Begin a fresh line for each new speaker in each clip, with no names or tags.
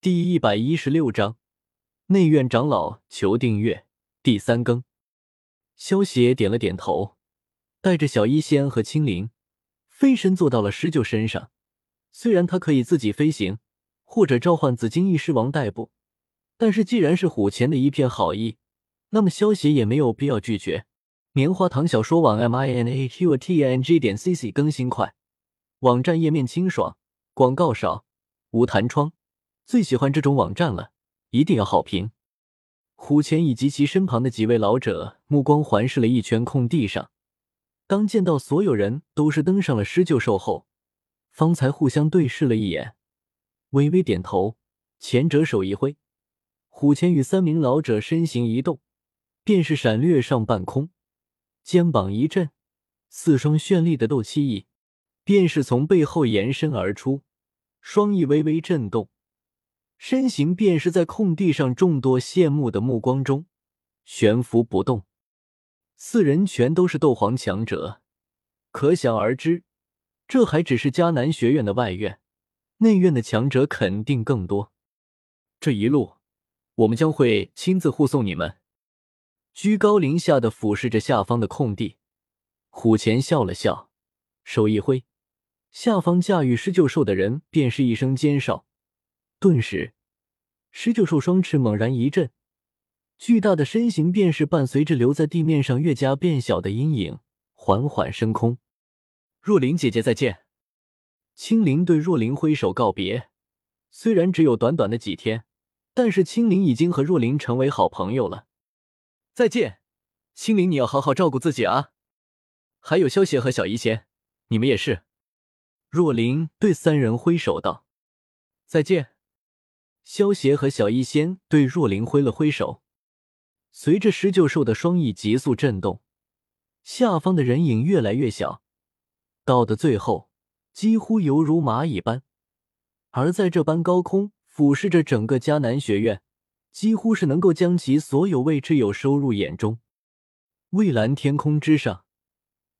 第一百一十六章，内院长老求订阅。第三更，萧邪点了点头，带着小医仙和青灵飞身坐到了狮鹫身上。虽然他可以自己飞行，或者召唤紫金翼狮王代步，但是既然是虎钳的一片好意，那么萧邪也没有必要拒绝。棉花糖小说网 m i n a q t n g 点 c c 更新快，网站页面清爽，广告少，无弹窗，最喜欢这种网站了，一定要好评。虎钳以及其身旁的几位老者目光环视了一圈空地上，当见到所有人都是登上了狮鹫兽后，方才互相对视了一眼，微微点头，前者手一挥，虎钳与三名老者身形一动，便是闪掠上半空。肩膀一震，四双绚丽的斗气翼便是从背后延伸而出，双翼微微震动，身形便是在空地上众多羡慕的目光中悬浮不动。四人全都是斗皇强者，可想而知，这还只是迦南学院的外院，内院的强者肯定更多。这一路，我们将会亲自护送你们。居高临下的俯视着下方的空地，虎钳笑了笑，手一挥，下方驾驭狮鹫兽的人便是一声尖哨，顿时，狮鹫兽双翅猛然一震，巨大的身形便是伴随着留在地面上越加变小的阴影，缓缓升空。若琳姐姐再见！青灵对若琳挥手告别，虽然只有短短的几天，但是青灵已经和若琳成为好朋友了。再见，青灵，你要好好照顾自己啊！还有萧邪和小医仙，你们也是。若琳对三人挥手道：“再见。”萧邪和小医仙对若琳挥了挥手。随着狮鹫兽的双翼急速震动，下方的人影越来越小，到的最后几乎犹如蚂蚁般。而在这般高空俯视着整个迦南学院。几乎是能够将其所有位置有收入眼中。蔚蓝天空之上，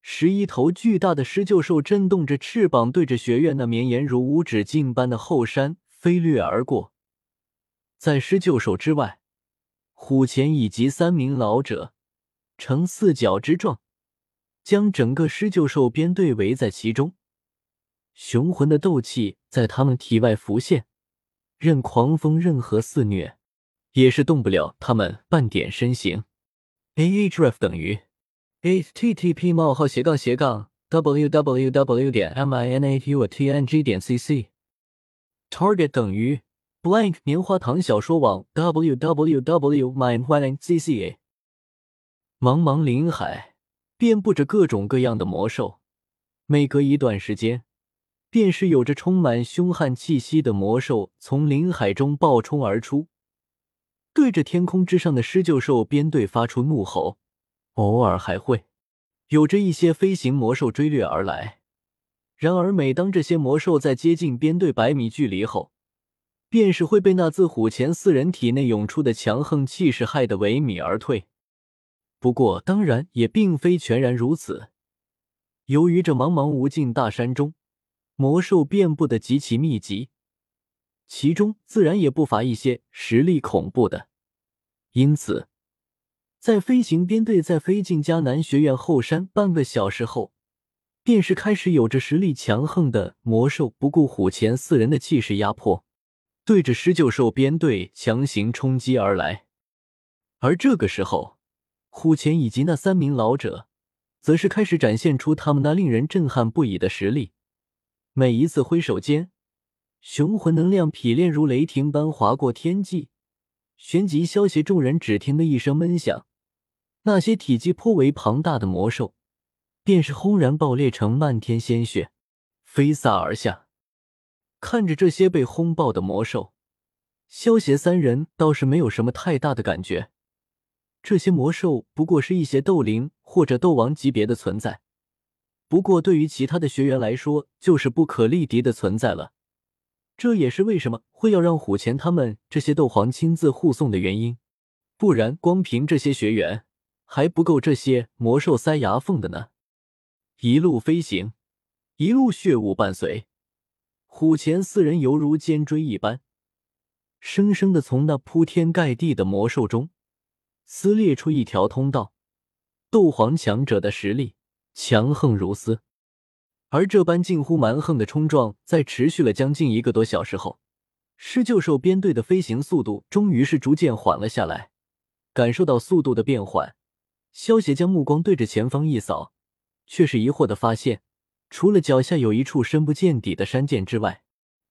十一头巨大的狮鹫兽震动着翅膀，对着学院那绵延如无止境般的后山飞掠而过。在狮鹫兽之外，虎钳以及三名老者呈四角之状，将整个狮鹫兽编队围在其中。雄浑的斗气在他们体外浮现，任狂风任何肆虐。也是动不了他们半点身形。A H R F 等于 http: 冒号斜杠斜杠 www 点 minatutng 点 cc。target 等于 blank 棉花糖小说网 www. minetcca。茫茫林海，遍布着各种各样的魔兽，每隔一段时间，便是有着充满凶悍气息的魔兽从林海中暴冲而出。对着天空之上的狮鹫兽编队发出怒吼，偶尔还会有着一些飞行魔兽追掠而来。然而，每当这些魔兽在接近编队百米距离后，便是会被那自虎前四人体内涌出的强横气势害得萎靡而退。不过，当然也并非全然如此。由于这茫茫无尽大山中，魔兽遍布的极其密集。其中自然也不乏一些实力恐怖的，因此，在飞行编队在飞进迦南学院后山半个小时后，便是开始有着实力强横的魔兽不顾虎前四人的气势压迫，对着狮鹫兽编队强行冲击而来。而这个时候，虎钳以及那三名老者，则是开始展现出他们那令人震撼不已的实力，每一次挥手间。雄浑能量劈炼如雷霆般划过天际，旋即消邪众人只听得一声闷响，那些体积颇为庞大的魔兽，便是轰然爆裂成漫天鲜血，飞洒而下。看着这些被轰爆的魔兽，萧邪三人倒是没有什么太大的感觉。这些魔兽不过是一些斗灵或者斗王级别的存在，不过对于其他的学员来说，就是不可力敌的存在了。这也是为什么会要让虎钳他们这些斗皇亲自护送的原因，不然光凭这些学员还不够这些魔兽塞牙缝的呢。一路飞行，一路血雾伴随，虎钳四人犹如尖锥一般，生生的从那铺天盖地的魔兽中撕裂出一条通道。斗皇强者的实力强横如斯，而这般近乎蛮横的冲撞，在持续了将近一个多小时后，狮鹫兽编队的飞行速度终于是逐渐缓了下来。感受到速度的变缓，萧协将目光对着前方一扫，却是疑惑的发现，除了脚下有一处深不见底的山涧之外，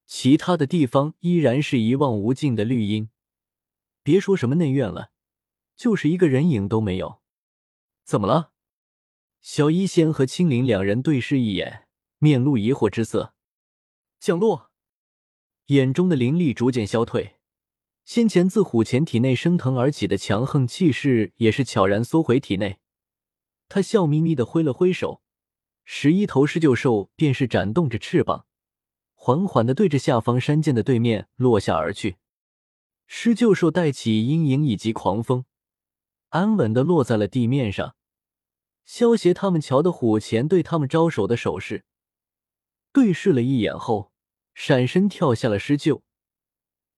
其他的地方依然是一望无尽的绿荫。别说什么内院了，就是一个人影都没有。怎么了？小医仙和青灵两人对视一眼，面露疑惑之色。降落，眼中的灵力逐渐消退，先前自虎钳体内升腾而起的强横气势也是悄然缩回体内。他笑眯眯的挥了挥手，十一头狮鹫兽便是展动着翅膀，缓缓的对着下方山涧的对面落下而去。狮鹫兽带起阴影以及狂风，安稳的落在了地面上。萧协他们瞧的虎钳对他们招手的手势，对视了一眼后，闪身跳下了狮鹫，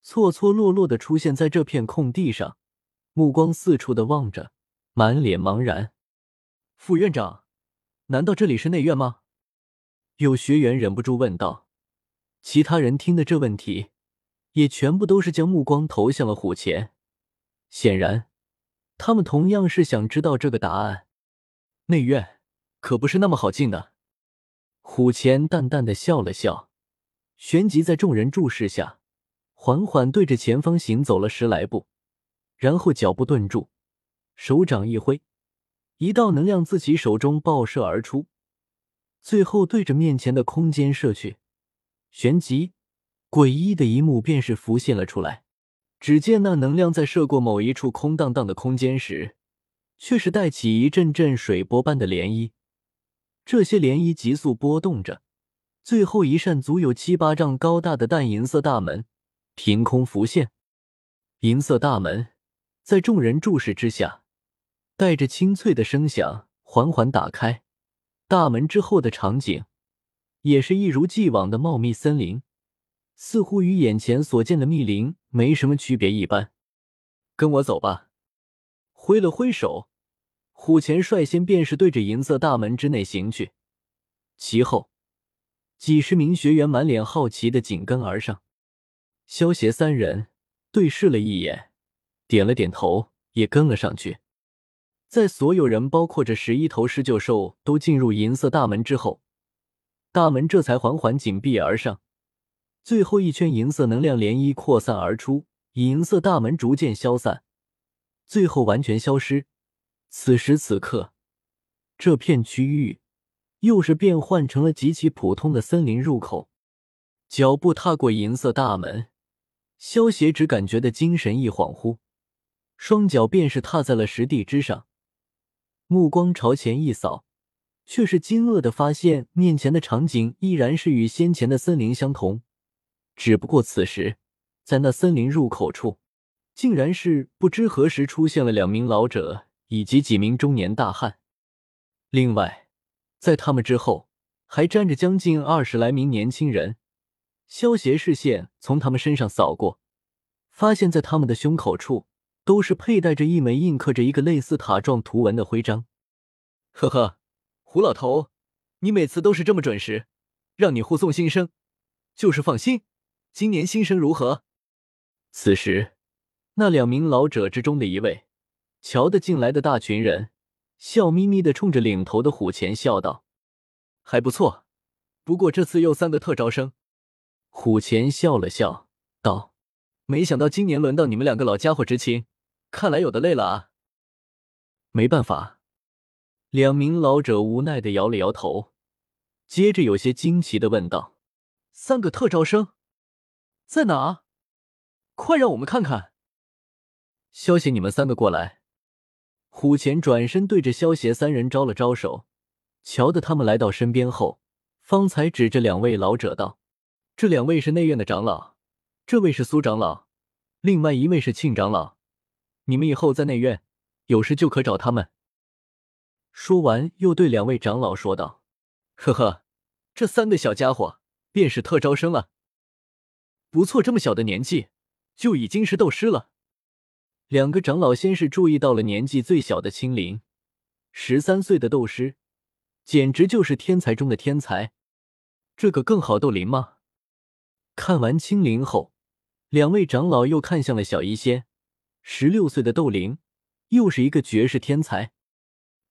错错落落的出现在这片空地上，目光四处的望着，满脸茫然。副院长，难道这里是内院吗？有学员忍不住问道。其他人听的这问题，也全部都是将目光投向了虎钳，显然，他们同样是想知道这个答案。内院可不是那么好进的。虎钳淡淡的笑了笑，旋即在众人注视下，缓缓对着前方行走了十来步，然后脚步顿住，手掌一挥，一道能量自其手中爆射而出，最后对着面前的空间射去。旋即，诡异的一幕便是浮现了出来。只见那能量在射过某一处空荡荡的空间时，却是带起一阵阵水波般的涟漪，这些涟漪急速波动着，最后一扇足有七八丈高大的淡银色大门凭空浮现。银色大门在众人注视之下，带着清脆的声响缓缓打开。大门之后的场景也是一如既往的茂密森林，似乎与眼前所见的密林没什么区别一般。跟我走吧。挥了挥手，虎钳率先便是对着银色大门之内行去，其后几十名学员满脸好奇的紧跟而上。萧协三人对视了一眼，点了点头，也跟了上去。在所有人，包括这十一头狮鹫兽，都进入银色大门之后，大门这才缓缓紧闭而上。最后一圈银色能量涟漪扩散而出，银色大门逐渐消散。最后完全消失。此时此刻，这片区域又是变换成了极其普通的森林入口。脚步踏过银色大门，萧协只感觉的精神一恍惚，双脚便是踏在了石地之上，目光朝前一扫，却是惊愕的发现面前的场景依然是与先前的森林相同，只不过此时在那森林入口处。竟然是不知何时出现了两名老者以及几名中年大汉，另外，在他们之后还站着将近二十来名年轻人。萧协视线从他们身上扫过，发现在他们的胸口处都是佩戴着一枚印刻着一个类似塔状图文的徽章。呵呵，胡老头，你每次都是这么准时，让你护送新生，就是放心。今年新生如何？此时。那两名老者之中的一位，瞧得进来的大群人，笑眯眯的冲着领头的虎钳笑道：“还不错，不过这次又三个特招生。”虎钳笑了笑道：“没想到今年轮到你们两个老家伙执勤，看来有的累了啊。”没办法，两名老者无奈的摇了摇头，接着有些惊奇的问道：“三个特招生在哪？快让我们看看！”萧协，你们三个过来。虎钳转身对着萧协三人招了招手，瞧得他们来到身边后，方才指着两位老者道：“这两位是内院的长老，这位是苏长老，另外一位是庆长老。你们以后在内院有事就可找他们。”说完，又对两位长老说道：“呵呵，这三个小家伙便是特招生了。不错，这么小的年纪。”就已经是斗师了。两个长老先是注意到了年纪最小的青灵，十三岁的斗师，简直就是天才中的天才。这个更好斗灵吗？看完青灵后，两位长老又看向了小医仙，十六岁的斗灵，又是一个绝世天才。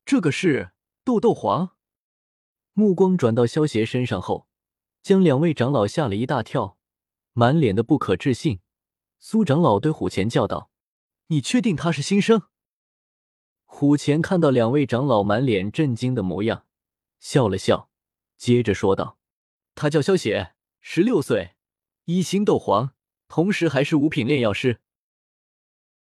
这个是斗斗皇。目光转到萧邪身上后，将两位长老吓了一大跳，满脸的不可置信。苏长老对虎钳叫道。你确定他是新生？虎钳看到两位长老满脸震惊的模样，笑了笑，接着说道：“他叫萧邪，十六岁，一星斗皇，同时还是五品炼药师。”